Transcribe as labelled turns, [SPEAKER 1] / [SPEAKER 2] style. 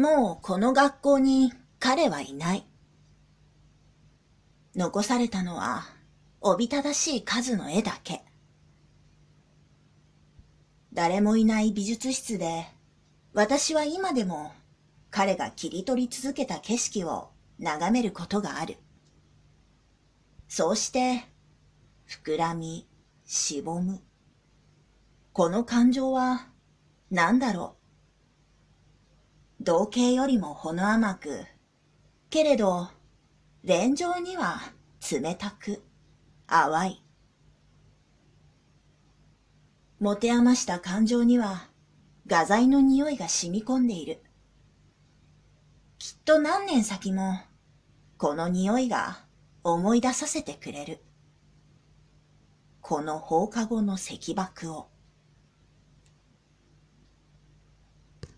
[SPEAKER 1] もうこの学校に彼はいない。残されたのは、おびただしい数の絵だけ。誰もいない美術室で、私は今でも彼が切り取り続けた景色を眺めることがある。そうして、膨らみ、しぼむ。この感情は何だろう？同型よりもほの甘く、けれど、連情には冷たく、淡い。持て余した感情には画材の匂いが染み込んでいる。きっと何年先もこの匂いが思い出させてくれる。この放課後の石爆を。